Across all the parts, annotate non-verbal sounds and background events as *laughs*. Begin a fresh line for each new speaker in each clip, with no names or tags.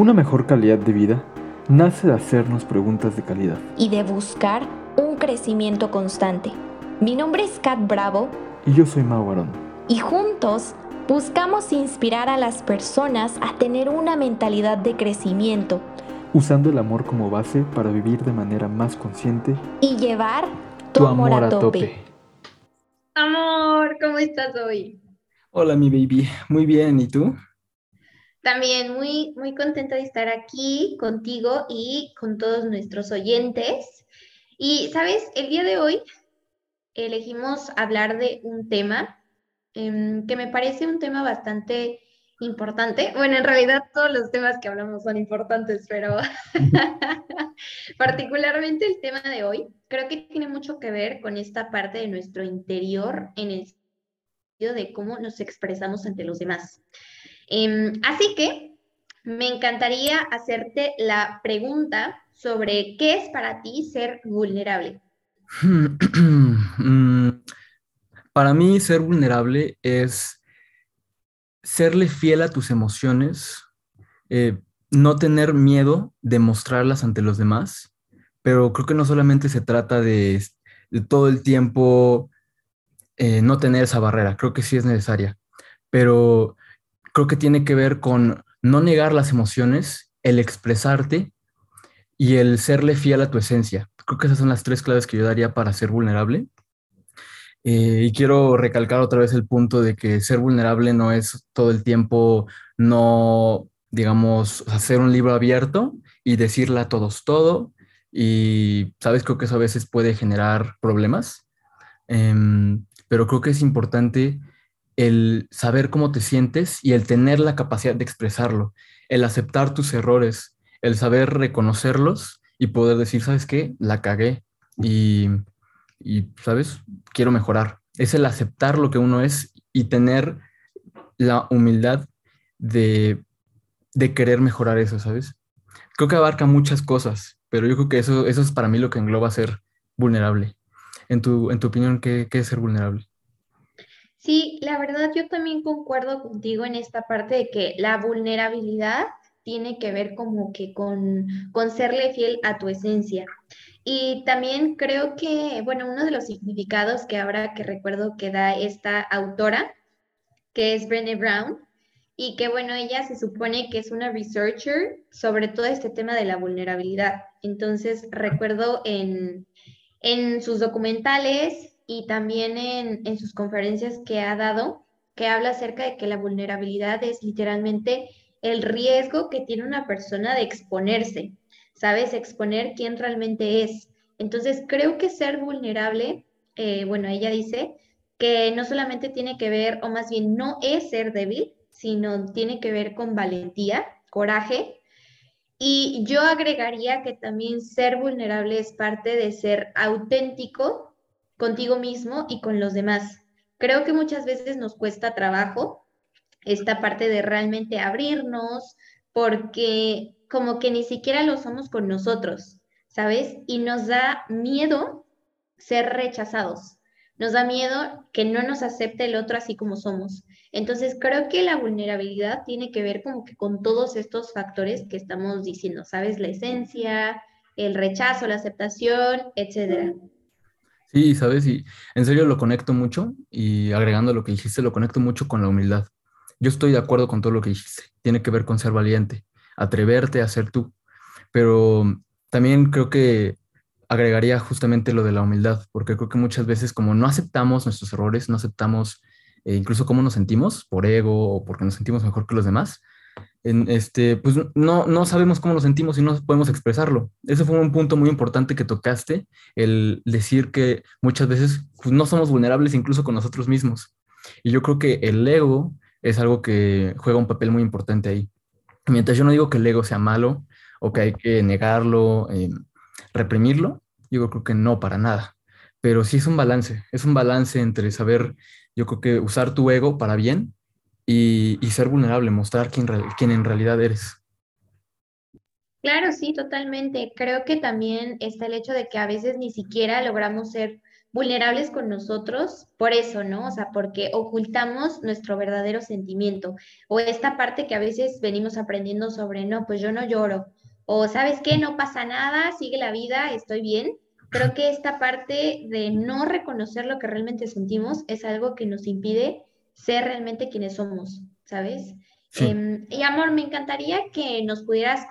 Una mejor calidad de vida nace de hacernos preguntas de calidad.
y de buscar un crecimiento constante. Mi nombre es Kat Bravo
Y yo soy Mau Arón.
y juntos buscamos inspirar a las personas a tener una mentalidad de crecimiento
usando el amor como base para vivir de manera más consciente
y llevar tu, amor, a tope.
Amor, ¿cómo estás hoy?
Hola, mi baby. Muy bien, ¿y tú?
También muy, muy contenta de estar aquí contigo y con todos nuestros oyentes. Y, ¿sabes? El día de hoy elegimos hablar de un tema em, que me parece un tema bastante importante. Bueno, en realidad todos los temas que hablamos son importantes, pero *laughs* particularmente el tema de hoy creo que tiene mucho que ver con esta parte de nuestro interior en el sentido de cómo nos expresamos ante los demás. Em, así que me encantaría hacerte la pregunta sobre qué es para ti ser vulnerable. *clears throat*
Mm, Para mí, ser vulnerable es serle fiel a tus emociones, eh, no tener miedo de mostrarlas ante los demás, pero creo que no solamente se trata de, de todo el tiempo eh, no tener esa barrera, creo que sí es necesaria, pero creo que tiene que ver con no negar las emociones, el expresarte y el serle fiel a tu esencia. Creo que esas son las tres claves que yo daría para ser vulnerable. Eh, y quiero recalcar otra vez el punto de que ser vulnerable no es todo el tiempo no, digamos, hacer un libro abierto y decirle a todos todo. Y, ¿sabes? Creo que eso a veces puede generar problemas. Em, pero creo que es importante el saber cómo te sientes y el tener la capacidad de expresarlo, el aceptar tus errores, el saber reconocerlos y poder decir, ¿sabes qué? La cagué y, y, ¿sabes? Quiero mejorar. Es el aceptar lo que uno es y tener la humildad de, de querer mejorar eso, ¿sabes? Creo que abarca muchas cosas, pero yo creo que eso, eso es para mí lo que engloba ser vulnerable. En tu, en tu opinión, ¿qué, qué es ser vulnerable?
Sí, la verdad yo también concuerdo contigo en esta parte de que la vulnerabilidad tiene que ver como que con, con serle fiel a tu esencia. Y también creo que, bueno, uno de los significados que ahora que recuerdo que da esta autora, que es Brené Brown, y que, bueno, ella se supone que es una researcher sobre todo este tema de la vulnerabilidad. Entonces, recuerdo en, en sus documentales y también en, en sus conferencias que ha dado, que habla acerca de que la vulnerabilidad es literalmente el riesgo que tiene una persona de exponerse, ¿sabes? Exponer quién realmente es. Entonces, creo que ser vulnerable, eh, bueno, ella dice que no solamente tiene que ver, o más bien no es ser débil, sino tiene que ver con valentía, coraje. Y yo agregaría que también ser vulnerable es parte de ser auténtico contigo mismo y con los demás. Creo que muchas veces nos cuesta trabajo esta parte de realmente abrirnos, porque como que ni siquiera lo somos con nosotros, ¿sabes? Y nos da miedo ser rechazados, nos da miedo que no nos acepte el otro así como somos. Entonces creo que la vulnerabilidad tiene que ver como que con todos estos factores que estamos diciendo, ¿sabes? La esencia, el rechazo, la aceptación, etcétera.
Sí, sabes, y en serio lo conecto mucho y agregando lo que dijiste, lo conecto mucho con la humildad. Yo estoy de acuerdo con todo lo que dijiste. Tiene que ver con ser valiente, atreverte a ser tú. Pero también creo que agregaría justamente lo de la humildad, porque creo que muchas veces como no aceptamos nuestros errores, no aceptamos eh, incluso cómo nos sentimos, por ego o porque nos sentimos mejor que los demás, en este, pues no, no sabemos cómo nos sentimos y no podemos expresarlo. Ese fue un punto muy importante que tocaste, el decir que muchas veces pues, no somos vulnerables incluso con nosotros mismos. Y yo creo que el ego es algo que juega un papel muy importante ahí. Mientras yo no digo que el ego sea malo o que hay que negarlo, eh, reprimirlo, yo creo que no para nada. Pero sí es un balance, es un balance entre saber, yo creo que usar tu ego para bien y, ser vulnerable, mostrar quién, quién en realidad eres.
Claro, sí, totalmente. Creo que también está el hecho de que a veces ni siquiera logramos ser vulnerables con nosotros por eso, ¿no? O sea, porque ocultamos nuestro verdadero sentimiento o esta parte que a veces venimos aprendiendo sobre, no, pues yo no lloro o sabes qué, no pasa nada, sigue la vida, estoy bien. Creo que esta parte de no reconocer lo que realmente sentimos es algo que nos impide ser realmente quienes somos, ¿sabes? Em, y amor, me encantaría que nos pudieras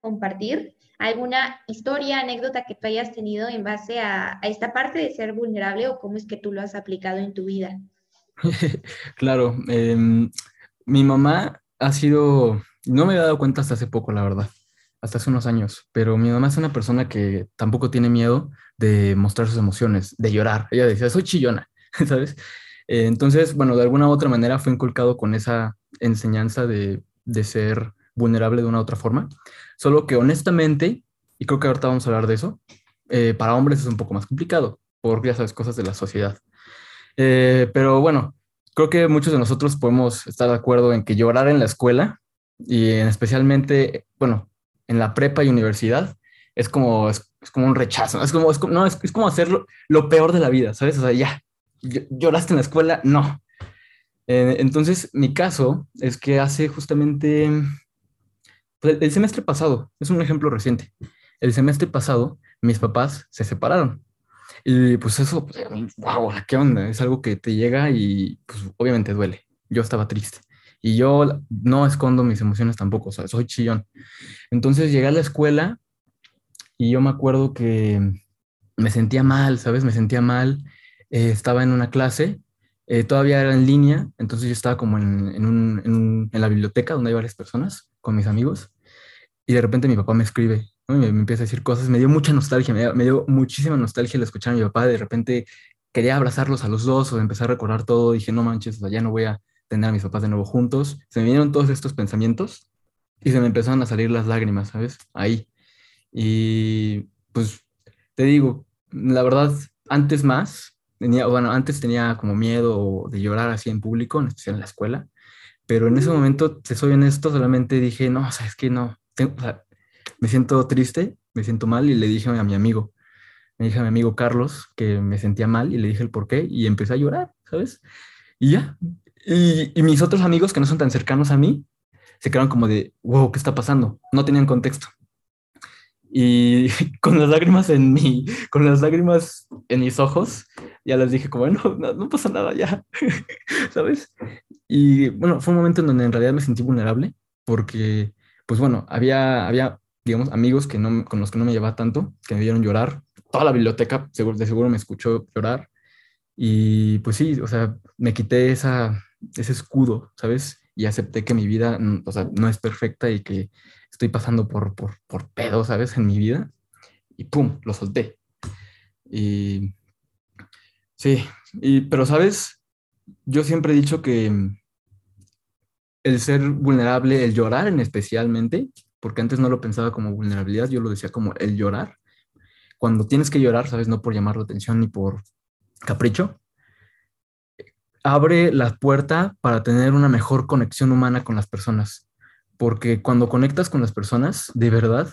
compartir alguna historia, anécdota que tú hayas tenido en base a, esta parte de ser vulnerable o cómo es que tú lo has aplicado en tu vida. *laughs*
claro, em, mi mamá ha sido, no me he dado cuenta hasta hace poco, la verdad, hasta hace unos años, pero mi mamá es una persona que tampoco tiene miedo de mostrar sus emociones, de llorar. Ella decía, soy chillona, *laughs* ¿sabes? Eh, entonces, bueno, de alguna u otra manera fue inculcado con esa enseñanza de, de ser vulnerable de una u otra forma. Solo que honestamente, y creo que ahorita vamos a hablar de eso, eh, para hombres es un poco más complicado, por ya sabes, cosas de la sociedad. Eh, pero bueno, creo que muchos de nosotros podemos estar de acuerdo en que llorar en la escuela y en especialmente, bueno, en la prepa y universidad es como, es, como un rechazo, es como, es como, no, es, es como hacer lo, peor de la vida, ¿sabes? O sea, ya, lloraste en la escuela, no. Eh, entonces, mi caso es que hace justamente pues, el semestre pasado, es un ejemplo reciente. El semestre pasado, mis papás se separaron. Y pues eso, wow, ¿qué onda? Es algo que te llega y pues obviamente duele. Yo estaba triste. Y yo no escondo mis emociones tampoco, o soy chillón. Entonces llegué a la escuela y yo me acuerdo que me sentía mal, ¿sabes? Me sentía mal. Eh, estaba en una clase, eh, todavía era en línea, entonces yo estaba como en, en, en la biblioteca donde hay varias personas con mis amigos y de repente mi papá me escribe, y me, empieza a decir cosas, me dio mucha nostalgia, me dio, muchísima nostalgia el escuchar a mi papá, de repente quería abrazarlos a los dos o empezar a recordar todo, dije, no manches, ya no voy a tener a mis papás de nuevo juntos, se me vinieron todos estos pensamientos y se me empezaron a salir las lágrimas, ¿sabes? Ahí. Y pues te digo, la verdad, antes más, tenía, bueno, antes tenía como miedo de llorar así en público, en especial en la escuela, pero en ese momento, te soy honesto, solamente dije, no, o sea, es que no, me siento triste, me siento mal y le dije a mi amigo, me dije a mi amigo Carlos que me sentía mal y le dije el por qué y empecé a llorar, ¿sabes? Y ya. Y, y mis otros amigos que no son tan cercanos a mí se quedaron como de, wow, ¿qué está pasando? No tenían contexto. Y *laughs* con las lágrimas en mi, con las lágrimas en mis ojos, ya les dije como, no, no, no pasa nada ya, *laughs* ¿sabes? Y bueno, fue un momento en donde en realidad me sentí vulnerable porque, pues bueno, había, había digamos, amigos que no, con los que no me llevaba tanto, que me vieron llorar. Toda la biblioteca seguro, de seguro me escuchó llorar. Y pues sí, o sea, me quité esa, ese escudo, ¿sabes? Y acepté que mi vida, o sea, no es perfecta y que estoy pasando por, por, por pedo, ¿sabes? En mi vida. Y pum, lo solté. Y sí, y, pero, ¿sabes? yo siempre he dicho que el ser vulnerable, el llorar en especialmente, porque antes no lo pensaba como vulnerabilidad, yo lo decía como el llorar. Cuando tienes que llorar, sabes, no por llamar la atención ni por capricho, abre la puerta para tener una mejor conexión humana con las personas. Porque cuando conectas con las personas, de verdad,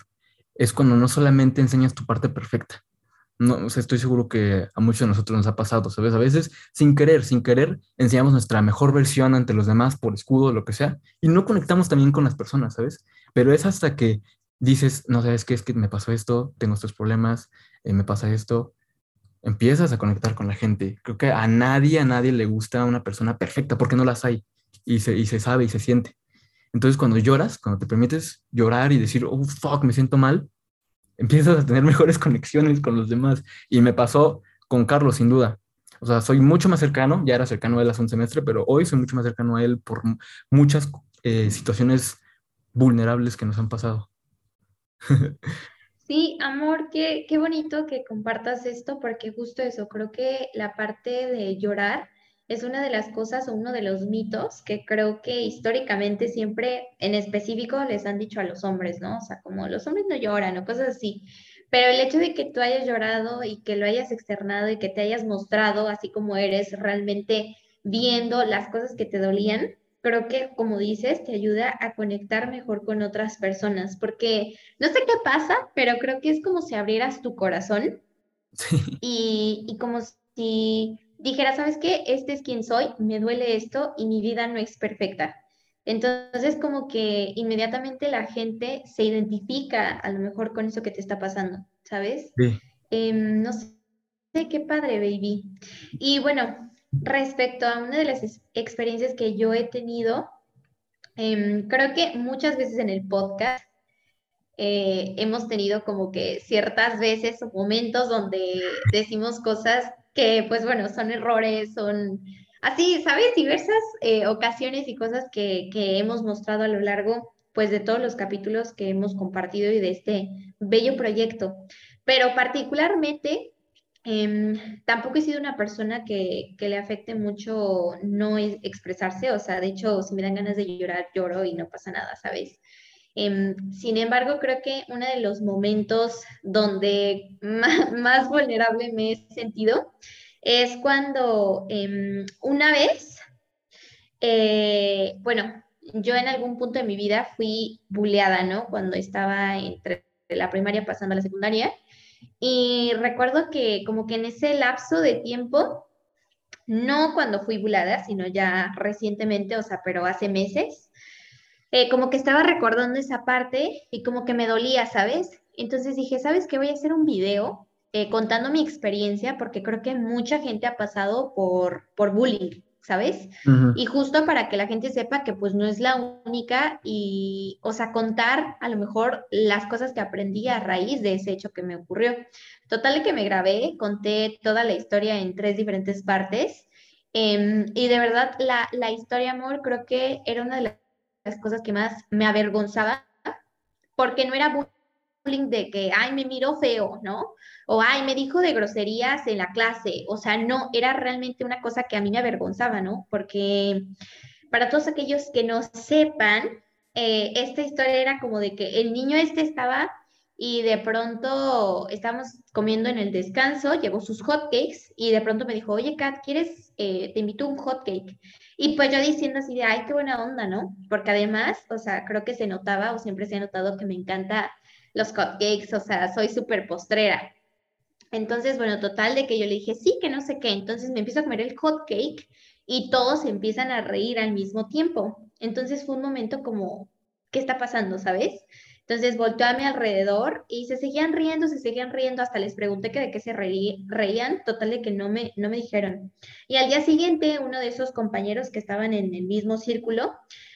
es cuando no solamente enseñas tu parte perfecta, no, estoy seguro que a muchos de nosotros nos ha pasado, ¿sabes? A veces sin querer, sin querer, enseñamos nuestra mejor versión ante los demás por escudo, lo que sea, y no conectamos también con las personas, ¿sabes? Pero es hasta que dices, no sabes qué es que me pasó esto, tengo estos problemas, eh, me pasa esto, empiezas a conectar con la gente. Creo que a nadie, a nadie le gusta una persona perfecta porque no las hay y se, y se sabe y se siente. Entonces cuando lloras, cuando te permites llorar y decir, oh, fuck, me siento mal, empiezas a tener *laughs* mejores conexiones con los demás. Y me pasó con Carlos, sin duda. O sea, soy mucho más cercano, ya era cercano a él hace un semestre, pero hoy soy mucho más cercano a él por muchas eh, situaciones vulnerables que nos han pasado. *laughs*
Sí, amor, qué, qué bonito que compartas esto, porque justo eso, creo que la parte de llorar es una de las cosas o uno de los mitos que creo que históricamente siempre en específico les han dicho a los hombres, ¿no? O sea, como los hombres no lloran o cosas así. Pero el hecho de que tú hayas llorado y que lo hayas externado y que te hayas mostrado así como eres, realmente viendo las cosas que te dolían, creo que, como dices, te ayuda a conectar mejor con otras personas, porque no sé qué pasa, pero creo que es como si abrieras tu corazón y, y como si dijera, ¿sabes qué? Este es quien soy, me duele esto y mi vida no es perfecta. Entonces, como que inmediatamente la gente se identifica a lo mejor con eso que te está pasando, ¿sabes?
Sí.
Em, no sé, qué padre, baby. Y bueno, respecto a una de las ex- experiencias que yo he tenido, em, creo que muchas veces en el podcast eh, hemos tenido como que ciertas veces o momentos donde decimos cosas que, pues bueno, son errores, son así, ¿sabes? Diversas eh, ocasiones y cosas que, que hemos mostrado a lo largo, pues, de todos los capítulos que hemos compartido y de este bello proyecto. Pero particularmente, em, tampoco he sido una persona que, que le afecte mucho no es- expresarse, o sea, de hecho, si me dan ganas de llorar, lloro y no pasa nada, ¿sabes? Em, sin embargo, creo que uno de los momentos donde más, *laughs* más vulnerable me he sentido es cuando em, una vez, eh, bueno, yo en algún punto de mi vida fui bulleada, ¿no? Cuando estaba entre la primaria pasando a la secundaria. Y recuerdo que como que en ese lapso de tiempo, no cuando fui bulleada, sino ya recientemente, o sea, pero hace meses eh, como que estaba recordando esa parte y como que me dolía, ¿sabes? Entonces dije, ¿sabes qué? Voy a hacer un video eh, contando mi experiencia porque creo que mucha gente ha pasado por, por bullying, ¿sabes? Y justo para que la gente sepa que pues no es la única y, o sea, contar a lo mejor las cosas que aprendí a raíz de ese hecho que me ocurrió. Total que me grabé, conté toda la historia en tres diferentes partes. em, y de verdad, la, la historia, amor, creo que era una de las las cosas que más me avergonzaba, porque no era bullying de que, ay, me miró feo, ¿no? O, ay, me dijo de groserías en la clase. O sea, no, era realmente una cosa que a mí me avergonzaba, ¿no? Porque para todos aquellos que no sepan, eh, esta historia era como de que el niño este estaba y de pronto estábamos comiendo en el descanso, llevó sus hotcakes y de pronto me dijo, oye, Kat, ¿quieres? Eh, te invito a un hotcake. Y pues yo diciendo así de, ay, qué buena onda, ¿no? Porque además, o sea, creo que se notaba o siempre se ha notado que me encanta los hotcakes, o sea, soy súper postrera. Entonces, bueno, total de que yo le dije, sí, que no sé qué. Entonces me empiezo a comer el hotcake y todos empiezan a reír al mismo tiempo. Entonces fue un momento como, ¿qué está pasando, sabes? Entonces volteó a mi alrededor y se seguían riendo, se seguían riendo, hasta les pregunté que de qué se reí- reían, total de que no me, no me dijeron. Y al día siguiente, uno de esos compañeros que estaban en el mismo círculo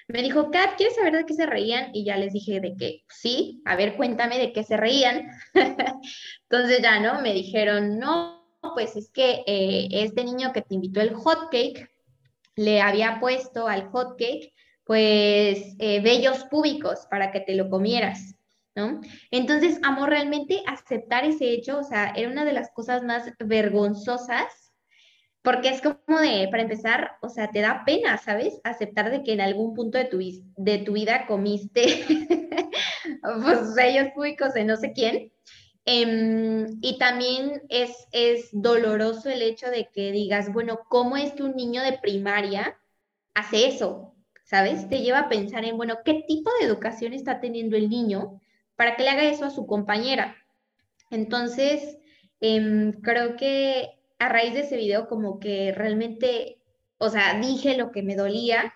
me dijo, Kat, ¿quieres saber de qué se reían? Y ya les dije de que sí, a ver, cuéntame de qué se reían. *laughs* Entonces ya, ¿no? Me dijeron, no, pues es que eh, este niño que te invitó el hot cake, le había puesto al hot cake, pues, eh, vellos púbicos para que te lo comieras, ¿no? Entonces, amor, realmente aceptar ese hecho, o sea, era una de las cosas más vergonzosas, porque es como de, para empezar, o sea, te da pena, ¿sabes? Aceptar de que en algún punto de tu, de tu vida comiste, *laughs* pues, públicos de no sé quién. Em, y también es, es doloroso el hecho de que digas, bueno, ¿cómo es que un niño de primaria hace eso? ¿Sabes? Te lleva a pensar en, bueno, ¿qué tipo de educación está teniendo el niño para que le haga eso a su compañera? Entonces, em, creo que a raíz de ese video como que realmente, o sea, dije lo que me dolía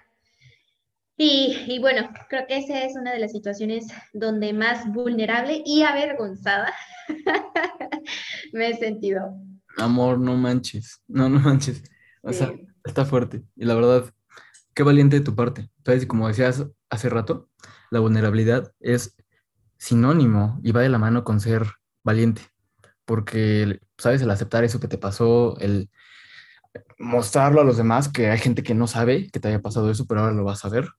y, y bueno, creo que esa es una de las situaciones donde más vulnerable y avergonzada *laughs* me he sentido.
Amor, no manches. No, no manches. O sea, está fuerte. Y la verdad, qué valiente de tu parte. Entonces, como decías hace rato, la vulnerabilidad es sinónimo y va de la mano con ser valiente. Porque, ¿sabes? El aceptar eso que te pasó, el mostrarlo a los demás, que hay gente que no sabe que te haya pasado eso, pero ahora lo vas a ver.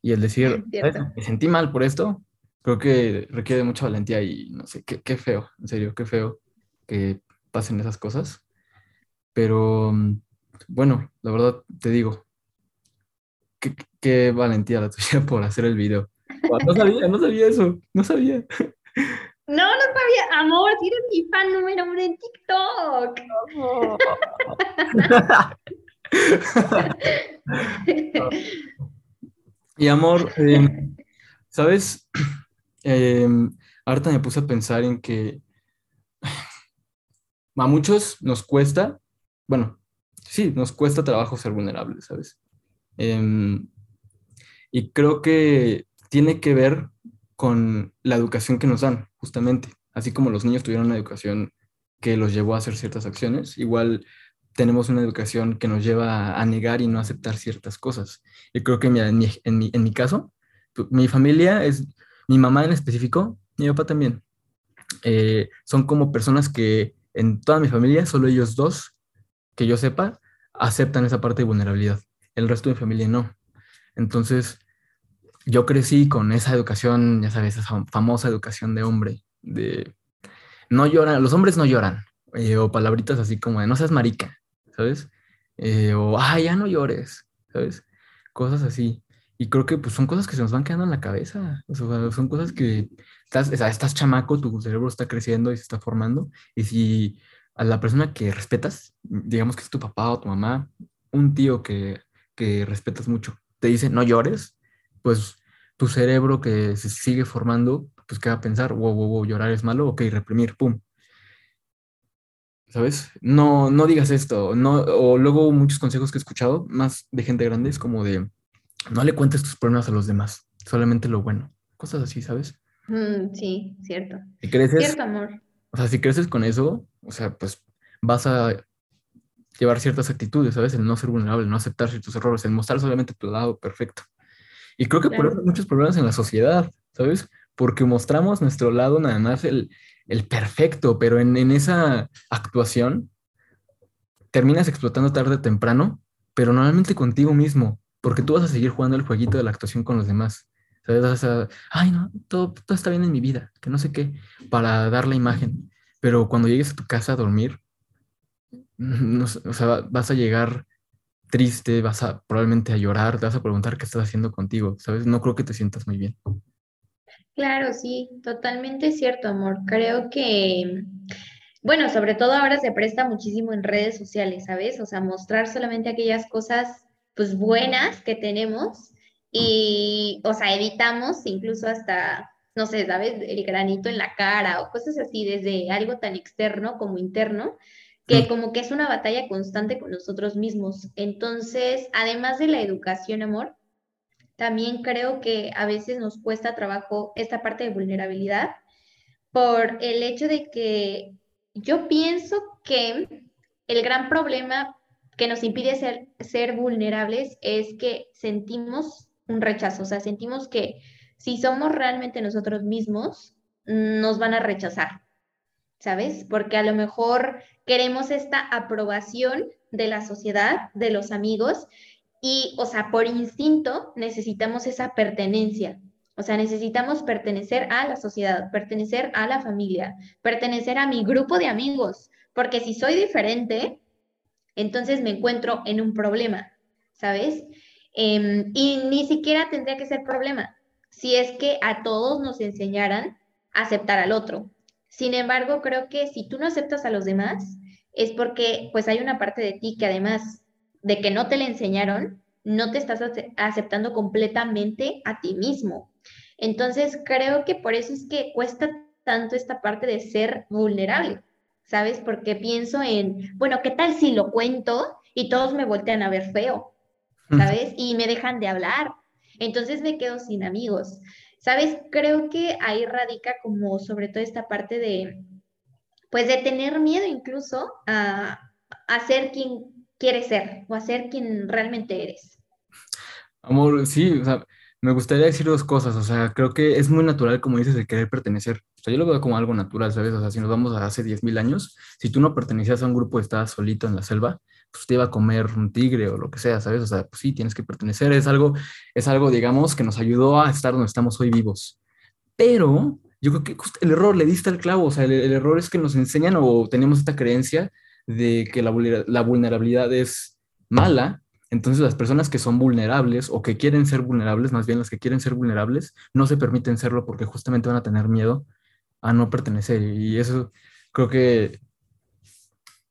Y el decir. "¿Sabes? me sentí mal por esto, creo que requiere mucha valentía y no sé, qué, qué feo, en serio, qué feo que pasen esas cosas. Pero mm, bueno, la verdad te digo, qué, qué valentía la tuya *laughs* por hacer el video. No sabía, no sabía eso, no sabía.
No, no sabía, amor, eres mi fan número uno en TikTok. *laughs*
Y amor, eh, ¿sabes? Eh, *clears throat* ahorita me puse a pensar en que *sighs* a muchos nos cuesta bueno, sí, nos cuesta trabajo ser vulnerables, ¿sabes? Em, y creo que tiene que ver con la educación que nos dan, justamente. Así como los niños tuvieron una educación que los llevó a hacer ciertas acciones, igual tenemos una educación que nos lleva a negar y no aceptar ciertas cosas. Y creo que en mi, en mi, en mi caso, mi familia es, mi mamá en específico, mi papá también, eh, son como personas que en toda mi familia, solo ellos dos, que yo sepa, aceptan esa parte de vulnerabilidad. El resto de mi familia no. Entonces, yo crecí con esa educación, ya sabes, esa famosa educación de hombre, de no lloran, los hombres no lloran, eh, o palabritas así como de no seas marica, ¿sabes? Eh, o, ah, ya no llores, ¿sabes? Cosas así. Y creo que pues, son cosas que se nos van quedando en la cabeza. O sea, son cosas que estás, estás chamaco, tu cerebro está creciendo y se está formando. Y si a la persona que respetas, digamos que es tu papá o tu mamá, un tío que, que respetas mucho, te dice no llores, pues tu cerebro que se sigue formando, pues queda a pensar, wow, wow, wow, llorar es malo, ok, reprimir, pum. ¿Sabes? No, no digas esto, no, o luego muchos consejos que he escuchado, más de gente grande, es como de, no le cuentes tus problemas a los demás, solamente lo bueno, cosas así, ¿sabes?
Mm, sí, cierto.
Si creces,
Cierto, amor.
o sea, si creces con eso, o sea, pues vas a llevar ciertas actitudes, ¿sabes? El no ser vulnerable, el no aceptar ciertos errores, el mostrar solamente tu lado perfecto. Y creo que por
Claro.
eso hay muchos problemas en la sociedad, ¿sabes? Porque mostramos nuestro lado nada más el, el perfecto, pero en, en esa actuación terminas explotando tarde o temprano, pero normalmente contigo mismo, porque tú vas a seguir jugando el jueguito de la actuación con los demás. ¿Sabes? Vas a, ay, no, todo, todo está bien en mi vida, que no sé qué, para dar la imagen. Pero cuando llegues a tu casa a dormir, *laughs* no o sea, vas a llegar triste, vas a probablemente a llorar, te vas a preguntar qué estás haciendo contigo, ¿sabes? No creo que te sientas muy bien.
Claro, sí, totalmente cierto, amor. Creo que, bueno, sobre todo ahora se presta muchísimo en redes sociales, ¿sabes? O sea, mostrar solamente aquellas cosas, pues, buenas que tenemos y, o sea, evitamos incluso hasta, no sé, ¿sabes? El granito en la cara o cosas así, desde algo tan externo como interno, que como que es una batalla constante con nosotros mismos. Entonces, además de la educación, amor. También creo que a veces nos cuesta trabajo esta parte de vulnerabilidad por el hecho de que yo pienso que el gran problema que nos impide ser, ser vulnerables es que sentimos un rechazo, o sea, sentimos que si somos realmente nosotros mismos, nos van a rechazar, ¿sabes? Porque a lo mejor queremos esta aprobación de la sociedad, de los amigos, y, o sea, por instinto necesitamos esa pertenencia. O sea, necesitamos pertenecer a la sociedad, pertenecer a la familia, pertenecer a mi grupo de amigos, porque si soy diferente, entonces me encuentro en un problema, ¿sabes? Em, y ni siquiera tendría que ser problema si es que a todos nos enseñaran a aceptar al otro. Sin embargo, creo que si tú no aceptas a los demás, es porque pues hay una parte de ti que además de que no te le enseñaron, no te estás ace- aceptando completamente a ti mismo. Entonces, creo que por eso es que cuesta tanto esta parte de ser vulnerable, ¿sabes? Porque pienso en, bueno, ¿qué tal si lo cuento y todos me voltean a ver feo, ¿sabes? Y me dejan de hablar. Entonces me quedo sin amigos. ¿Sabes? Creo que ahí radica como sobre todo esta parte de, pues de tener miedo incluso a, a ser quien quieres ser o a ser quien realmente eres.
Amor, sí, o sea, me gustaría decir dos cosas, o sea, creo que es muy natural, como dices, de querer pertenecer. O sea, yo lo veo como algo natural, ¿sabes? O sea, si nos vamos a hace 10.000 años, si tú no pertenecías a un grupo estabas solito en la selva, pues te iba a comer un tigre o lo que sea, ¿sabes? O sea, pues sí, tienes que pertenecer, es algo, es algo, digamos, que nos ayudó a estar donde estamos hoy vivos. Pero yo creo que el error, le diste al clavo, o sea, el, el error es que nos enseñan o tenemos esta creencia de que la, la vulnerabilidad es mala, entonces las personas que son vulnerables o que quieren ser vulnerables, más bien las que quieren ser vulnerables, no se permiten serlo porque justamente van a tener miedo a no pertenecer. Y eso creo que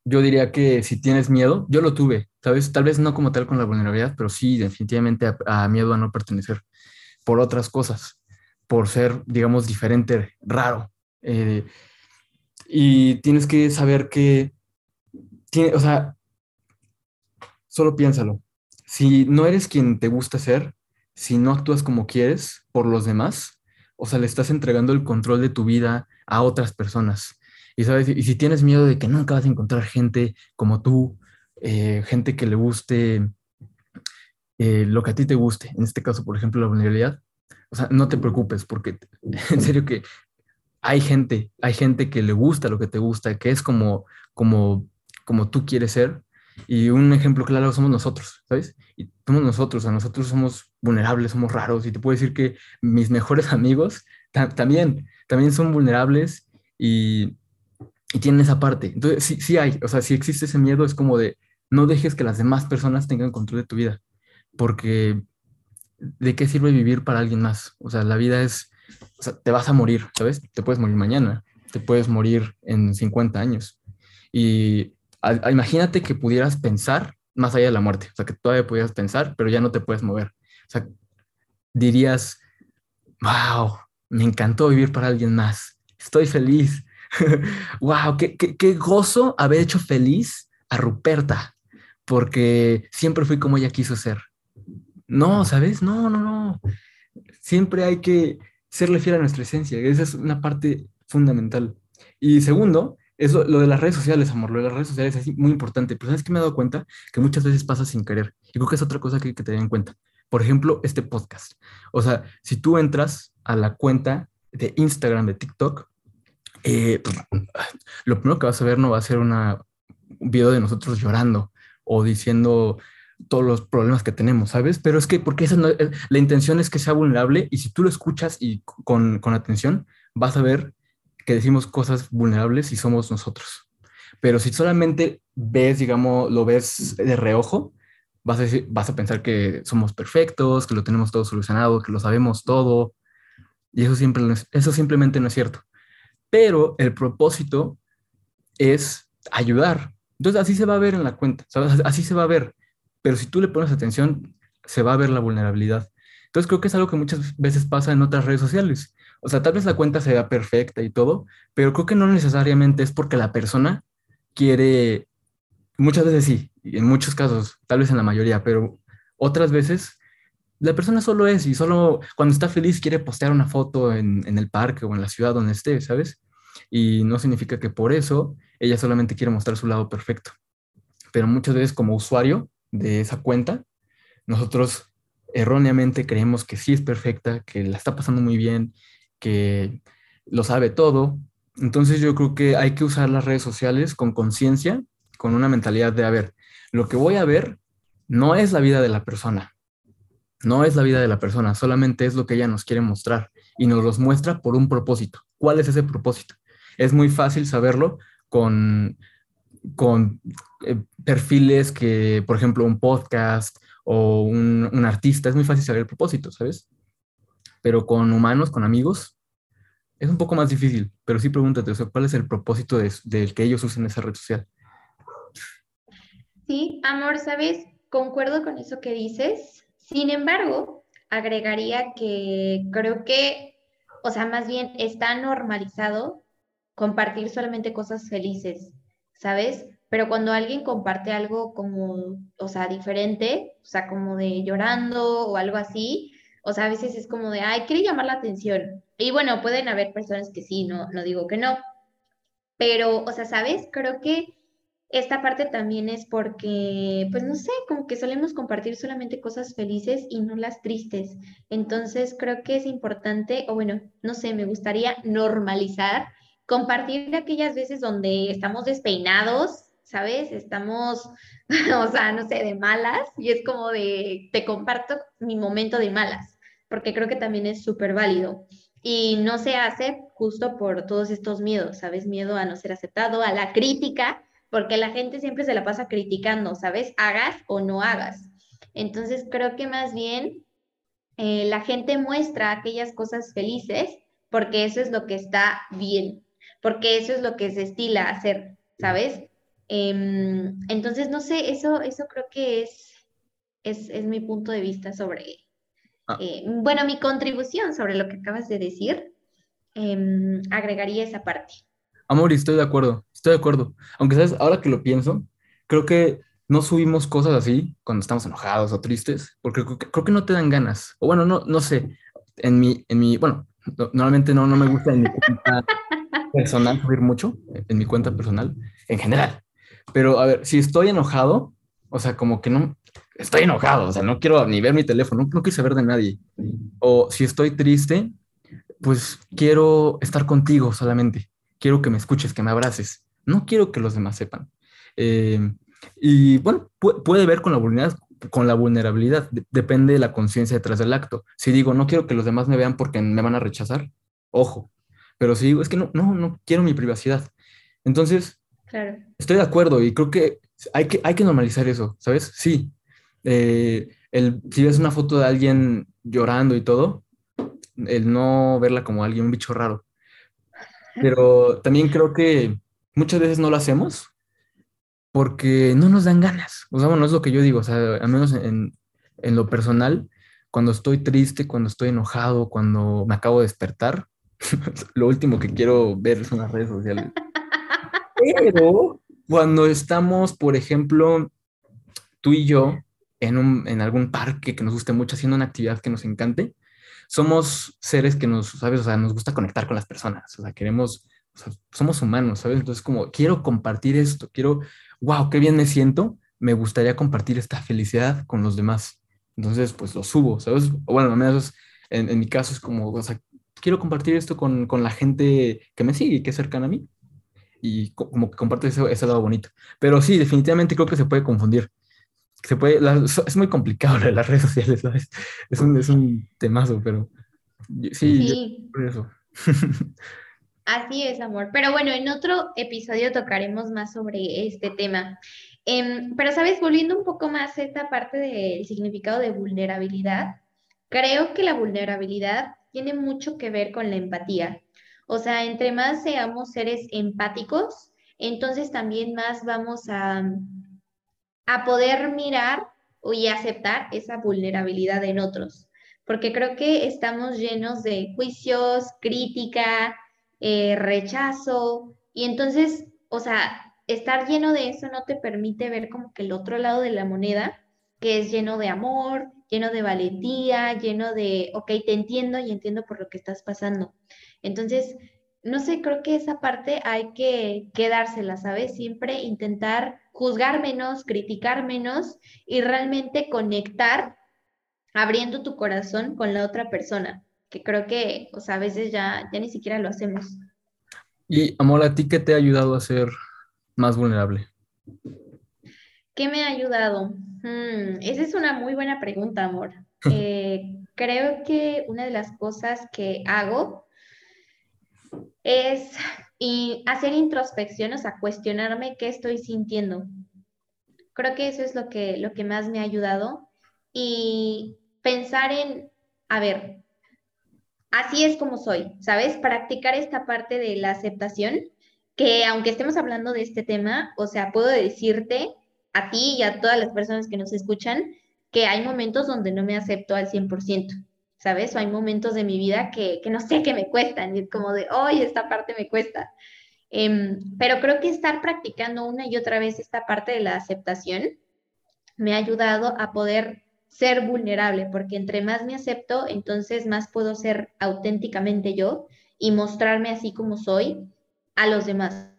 yo diría que si tienes miedo, yo lo tuve, ¿sabes? Tal vez no como tal con la vulnerabilidad, pero sí definitivamente a, miedo a no pertenecer por otras cosas, por ser, digamos, diferente, raro. Eh, y tienes que saber que, tiene, o sea, solo piénsalo. Si no eres quien te gusta ser, si no actúas como quieres por los demás, o sea, le estás entregando el control de tu vida a otras personas. Y, ¿sabes? y si tienes miedo de que nunca vas a encontrar gente como tú, eh, gente que le guste eh, lo que a ti te guste, en este caso, por ejemplo, la vulnerabilidad, o sea, no te preocupes, porque *laughs* en serio que hay gente, hay gente que le gusta lo que te gusta, que es como, como, como tú quieres ser. Y un ejemplo claro somos nosotros, ¿sabes? Y somos nosotros, a nosotros somos vulnerables, somos raros. Y te puedo decir que mis mejores *laughs* amigos también, también son vulnerables y, y, tienen esa parte. Entonces, sí, sí hay, o sea, si existe ese miedo, es como de no dejes que las demás personas tengan control de tu vida, porque ¿de qué sirve vivir para alguien más? O sea, la vida es o sea, te vas a morir, ¿sabes? Te puedes morir mañana, te puedes morir en 50 años. Y imagínate que pudieras pensar más allá de la muerte, o sea, que todavía pudieras pensar, pero ya no te puedes mover. O sea, dirías, wow, me encantó vivir para alguien más, estoy feliz. *laughs* wow, qué, gozo haber hecho feliz a Ruperta, porque siempre fui como ella quiso ser. No, ¿sabes? No, no, no. Siempre hay que serle fiel a nuestra esencia. Esa es una parte fundamental. Y segundo, eso, lo de las redes sociales, amor, lo de las redes sociales es muy importante, pero ¿sabes que me he dado cuenta? Que muchas veces pasa sin querer. Y creo que es otra cosa que hay que tener en cuenta. Por ejemplo, este podcast. O sea, si tú entras a la cuenta de Instagram, de TikTok, eh, pues, lo primero que vas a ver no va a ser un video de nosotros llorando o diciendo todos los problemas que tenemos, ¿sabes? Pero es que, porque esa no, eh, la intención es que sea vulnerable y si tú lo escuchas y con, con atención, vas a ver que decimos cosas vulnerables y somos nosotros. Pero si solamente ves, digamos, lo ves de reojo, vas a, vas a pensar que somos perfectos, que lo tenemos todo solucionado, que lo sabemos todo. Y eso, siempre eso simplemente no es cierto. Pero el propósito es ayudar. Entonces así se va a ver en la cuenta, ¿sabes? Así se va a ver pero si tú le pones atención, se va a ver la vulnerabilidad. Entonces creo que es algo que muchas veces pasa en otras redes sociales. O sea, tal vez la cuenta sea perfecta y todo, pero creo que no necesariamente es porque la persona quiere, muchas veces sí, en muchos casos, tal vez en la mayoría, pero otras veces la persona solo es y solo cuando está feliz quiere postear una foto en, el parque o en la ciudad donde esté, ¿sabes? Y no significa que por eso ella solamente quiere mostrar su lado perfecto. Pero muchas veces como usuario de esa cuenta, nosotros erróneamente creemos que sí es perfecta, que la está pasando muy bien, que lo sabe todo. Entonces yo creo que hay que usar las redes sociales con conciencia, con una mentalidad de, a ver, lo que voy a ver no es la vida de la persona, no es la vida de la persona, solamente es lo que ella nos quiere mostrar y nos los muestra por un propósito. ¿Cuál es ese propósito? Es muy fácil saberlo con con eh, perfiles que, por ejemplo, un podcast o un, artista, es muy fácil saber el propósito, ¿sabes? Pero con humanos, con amigos, es un poco más difícil, pero sí pregúntate, o sea, ¿cuál es el propósito del que ellos usen esa red social?
Sí, amor, ¿sabes? Concuerdo con eso que dices. Sin embargo, agregaría que creo que, o sea, más bien está normalizado compartir solamente cosas felices. ¿sabes? Pero cuando alguien comparte algo como, o sea, diferente, o sea, como de llorando o algo así, o sea, a veces es como de, ay, quiere llamar la atención. Y bueno, pueden haber personas que sí, no, no digo que no. Pero, o sea, ¿sabes? Creo que esta parte también es porque, pues no sé, como que solemos compartir solamente cosas felices y no las tristes. Entonces, creo que es importante, o bueno, no sé, me gustaría normalizar compartir aquellas veces donde estamos despeinados, ¿sabes? Estamos, *laughs* o sea, no sé, de malas y es como de, te comparto mi momento de malas, porque creo que también es súper válido. Y no se hace justo por todos estos miedos, ¿sabes? Miedo a no ser aceptado, a la crítica, porque la gente siempre se la pasa criticando, ¿sabes? Hagas o no hagas. Entonces creo que más bien eh, la gente muestra aquellas cosas felices porque eso es lo que está bien, porque eso es lo que se estila hacer, ¿sabes? Em, entonces, no sé, eso, eso creo que es, es, mi punto de vista sobre, ah. eh, bueno, mi contribución sobre lo que acabas de decir, em, agregaría esa parte.
Amor, estoy de acuerdo, estoy de acuerdo. Aunque, ¿sabes? Ahora que lo pienso, creo que no subimos cosas así cuando estamos enojados o tristes, porque creo que, no te dan ganas. O bueno, no, no sé, en mi, en mi, bueno, no- normalmente no, no me gusta en mi cuenta *laughs* personal subir mucho, en mi cuenta personal, en general. Pero a ver, si estoy enojado, o sea, como que no, estoy enojado, o sea, no quiero ni ver mi teléfono, no, no quiero saber de nadie. O si estoy triste, pues quiero estar contigo solamente. Quiero que me escuches, que me abraces. No quiero que los demás sepan. Eh, y bueno, pu- puede ver con la vulnerabilidad, con la vulnerabilidad. de- depende de la conciencia detrás del acto. Si digo, no quiero que los demás me vean porque me van a rechazar, ojo. Pero si digo, es que no, no, no quiero mi privacidad. Entonces,
Claro.
Estoy de acuerdo y creo que hay que, hay que normalizar eso, ¿sabes? Sí. Eh, el, si ves una foto de alguien llorando y todo, el no verla como alguien, un bicho raro. Pero también creo que muchas veces no lo hacemos porque no nos dan ganas. O sea, bueno, es lo que yo digo, o sea, al menos en, en lo personal, cuando estoy triste, cuando estoy enojado, cuando me acabo de despertar, *laughs* lo último que quiero ver son las redes sociales. Pero cuando estamos, por ejemplo, tú y yo en, un, en algún parque que nos guste mucho, haciendo una actividad que nos encante, somos seres que nos, ¿sabes? O sea, nos gusta conectar con las personas, o sea, queremos, o sea, somos humanos, ¿sabes? Entonces, como, quiero compartir esto, quiero, wow, qué bien me siento, me gustaría compartir esta felicidad con los demás. Entonces, pues lo subo, ¿sabes? Bueno, al menos en, en mi caso es como, o sea, quiero compartir esto con, con la gente que me sigue y que es cercana a mí y co- como que comparte ese, ese lado bonito. Pero sí, definitivamente creo que se puede confundir. Se puede, la- es muy complicado de las *laughs* redes sociales, ¿sabes? Es un, es un temazo, pero yo- sí, yo-
Sí,
por eso. *laughs*
así es, amor. Pero bueno, en otro episodio tocaremos más sobre este tema. Em, pero, ¿sabes? Volviendo un poco más a esta parte del significado de vulnerabilidad, creo que la vulnerabilidad tiene mucho que ver con la empatía. O sea, entre más seamos seres empáticos, entonces también más vamos a, a poder mirar y aceptar esa vulnerabilidad en otros. Porque creo que estamos llenos de juicios, crítica, eh, rechazo, y entonces, o sea, estar lleno de eso no te permite ver como que el otro lado de la moneda, que es lleno de amor, lleno de valentía, lleno de, ok, te entiendo y entiendo por lo que estás pasando. Entonces, no sé, creo que esa parte hay que quedársela, ¿sabes? Siempre intentar juzgar menos, criticar menos y realmente conectar abriendo tu corazón con la otra persona, que creo que, o sea, a veces ya, ya ni siquiera lo hacemos.
Y amor, ¿a ti qué te ha ayudado a ser más vulnerable?
¿Qué me ha ayudado? Hmm, esa es una muy buena pregunta, amor. *laughs* Eh, creo que una de las cosas que hago es y hacer introspección, o sea, cuestionarme qué estoy sintiendo. Creo que eso es lo que, lo que más me ha ayudado y pensar en, a ver, así es como soy, ¿sabes? Practicar esta parte de la aceptación, que aunque estemos hablando de este tema, o sea, puedo decirte a ti y a todas las personas que nos escuchan que hay momentos donde no me acepto al 100%, ¿sabes? O hay momentos de mi vida que, que no sé, que me cuestan, y es como de, hoy esta parte me cuesta. Em, pero creo que estar practicando una y otra vez esta parte de la aceptación me ha ayudado a poder ser vulnerable, porque entre más me acepto, entonces más puedo ser auténticamente yo y mostrarme así como soy a los demás.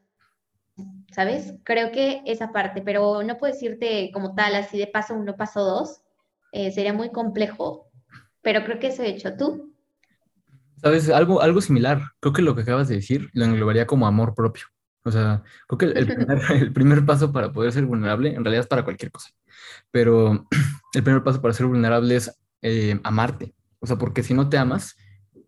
¿Sabes? Creo que esa parte, pero no puedo decirte como tal, así de paso uno, paso dos, eh, sería muy complejo, pero creo que eso he hecho tú.
¿Sabes? Algo, algo similar. Creo que lo que acabas de decir lo englobaría como amor propio. O sea, creo que el, el *laughs* primer, el primer paso para poder ser vulnerable, en realidad es para cualquier cosa, pero *clears throat* el primer paso para ser vulnerable es eh, amarte. O sea, porque si no te amas,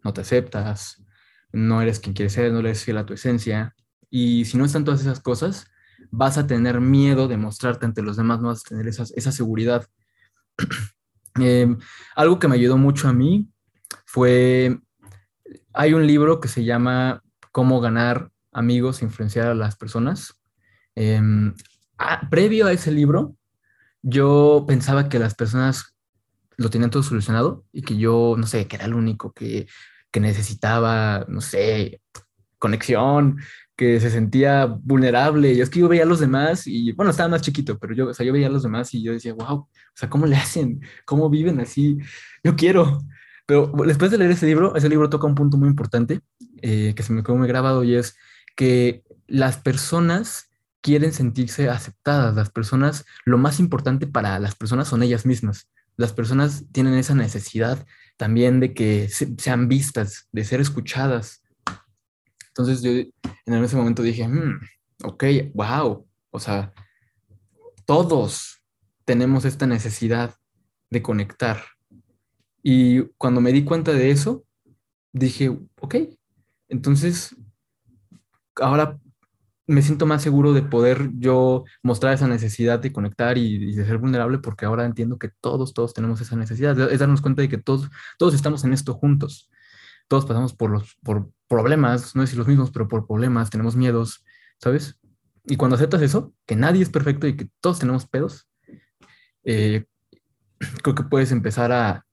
no te aceptas, no eres quien quieres ser, no eres fiel a tu esencia. Y si no están todas esas cosas, vas a tener miedo de mostrarte ante los demás, no vas a tener esas, esa seguridad. *clears throat* Eh, algo que me ayudó mucho a mí fue, hay un libro que se llama Cómo ganar amigos e influenciar a las personas. Eh, ah, previo a ese libro, yo pensaba que las personas lo tenían todo solucionado y que yo, no sé, que era el único que, que necesitaba, no sé, conexión, que se sentía vulnerable. Y es que yo veía a los demás y, bueno, estaba más chiquito, pero yo, o sea, yo veía a los demás y yo decía, wow, o sea, ¿cómo le hacen? ¿Cómo viven así? Yo quiero. Pero después de leer ese libro, ese libro toca un punto muy importante eh, que se me quedó muy grabado y es que las personas quieren sentirse aceptadas. Las personas, lo más importante para las personas son ellas mismas. Las personas tienen esa necesidad también de que sean vistas, de ser escuchadas. Entonces yo en ese momento dije, hmm, ok, wow, o sea, todos tenemos esta necesidad de conectar. Y cuando me di cuenta de eso, dije, ok, entonces ahora me siento más seguro de poder yo mostrar esa necesidad de conectar y, de ser vulnerable porque ahora entiendo que todos, todos tenemos esa necesidad. Es darnos cuenta de que todos, todos estamos en esto juntos. Todos pasamos por los por problemas, no decir los mismos, pero por problemas, tenemos miedos, ¿sabes? Y cuando aceptas eso, que nadie es perfecto y que todos tenemos pedos, eh, *clears throat* creo que puedes empezar a,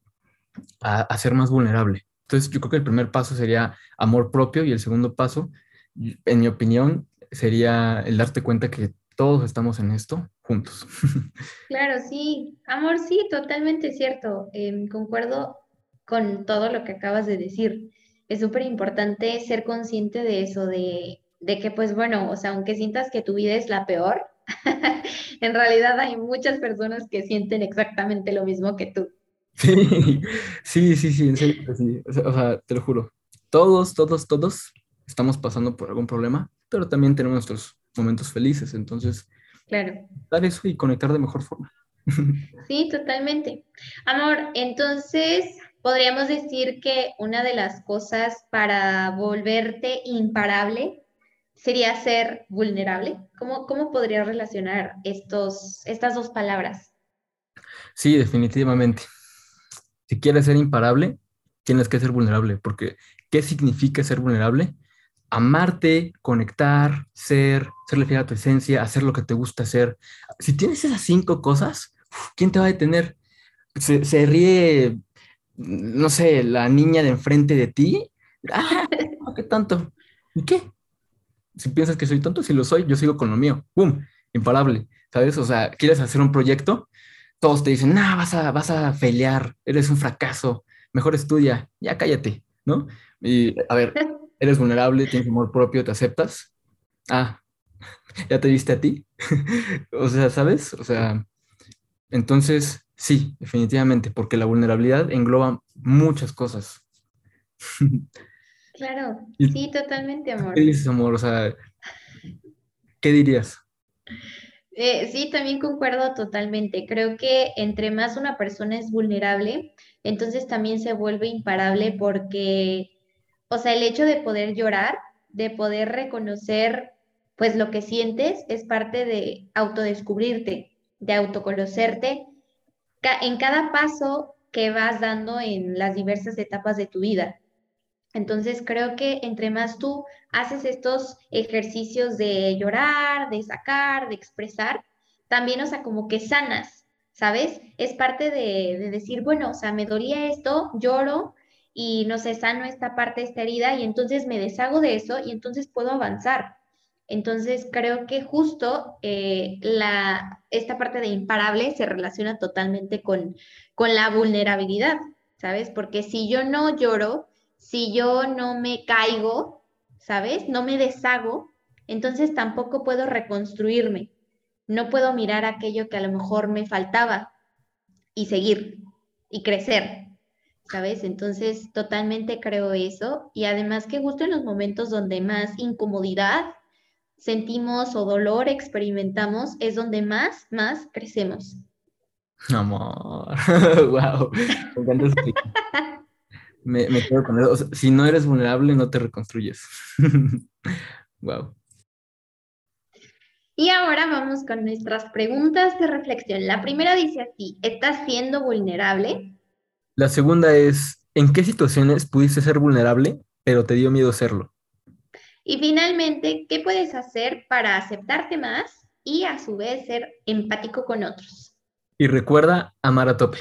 a, a ser más vulnerable. Entonces, yo creo que el primer paso sería amor propio y el segundo paso, en mi opinión, sería el darte cuenta que todos estamos en esto juntos. *laughs*
Claro, sí, amor, sí, totalmente cierto. Em, concuerdo con todo lo que acabas de decir. Es súper importante ser consciente de eso, de, de que pues bueno, o sea, aunque sientas que tu vida es la peor, *laughs* en realidad hay muchas personas que sienten exactamente lo mismo que tú.
Sí, *laughs* sí, sí, sí, en serio, sí. O sea, te lo juro. Todos, todos, todos estamos pasando por algún problema pero también tenemos nuestros momentos felices, entonces,
claro.
dar eso y conectar de mejor forma. *laughs*
Sí, totalmente. Amor, entonces podríamos decir que una de las cosas para volverte imparable sería ser vulnerable. ¿Cómo, cómo podrías relacionar estos, estas dos palabras?
Sí, definitivamente. Si quieres ser imparable, tienes que ser vulnerable, porque ¿qué significa ser vulnerable? Amarte, conectar, ser, serle fiel a tu esencia, hacer lo que te gusta hacer. Si tienes esas cinco cosas, ¿quién te va a detener? Se, ríe, no sé, la niña de enfrente de ti. ¡Ah! ¿Qué tanto? ¿Y qué? Si piensas que soy tonto, si lo soy, yo sigo con lo mío. ¡Pum! Imparable. ¿Sabes? O sea, quieres hacer un proyecto, todos te dicen, no, vas a, vas a pelear, eres un fracaso, mejor estudia, ya cállate, ¿no? Y a ver, *laughs* eres vulnerable, tienes amor propio, te aceptas. Ah, *laughs* ya te viste a ti. *laughs* o sea, ¿sabes? O sea, entonces, sí, definitivamente, porque la vulnerabilidad engloba muchas cosas. *laughs*
claro, sí, totalmente, amor.
¿Qué dices, amor? O sea, ¿qué dirías?
Eh, sí, también concuerdo totalmente. Creo que entre más una persona es vulnerable, entonces también se vuelve imparable porque o sea, el hecho de poder llorar, de poder reconocer pues lo que sientes es parte de autodescubrirte, de autoconocerte en cada paso que vas dando en las diversas etapas de tu vida. Entonces creo que entre más tú haces estos ejercicios de llorar, de sacar, de expresar, también, o sea, como que sanas, ¿sabes? Es parte de, de decir, bueno, o sea, me dolía esto, lloro, y no sé, sano esta parte, esta herida y entonces me deshago de eso y entonces puedo avanzar. Entonces creo que justo eh, la, esta parte de imparable se relaciona totalmente con, con la vulnerabilidad, ¿sabes? Porque si yo no lloro, si yo no me caigo, ¿sabes? No me deshago, entonces tampoco puedo reconstruirme. No puedo mirar aquello que a lo mejor me faltaba y seguir y crecer. ¿Sabes? Entonces, totalmente creo eso. Y además que justo en los momentos donde más incomodidad sentimos o dolor experimentamos, es donde más, más crecemos.
Amor, *laughs* wow, me Me, quedo con eso. si no eres vulnerable, no te reconstruyes. *laughs* wow.
Y ahora vamos con nuestras preguntas de reflexión. La primera dice así, ¿estás siendo vulnerable?
La segunda es, ¿en qué situaciones pudiste ser vulnerable, pero te dio miedo serlo?
Y finalmente, ¿qué puedes hacer para aceptarte más y a su vez ser empático con otros?
Y recuerda amar a tope.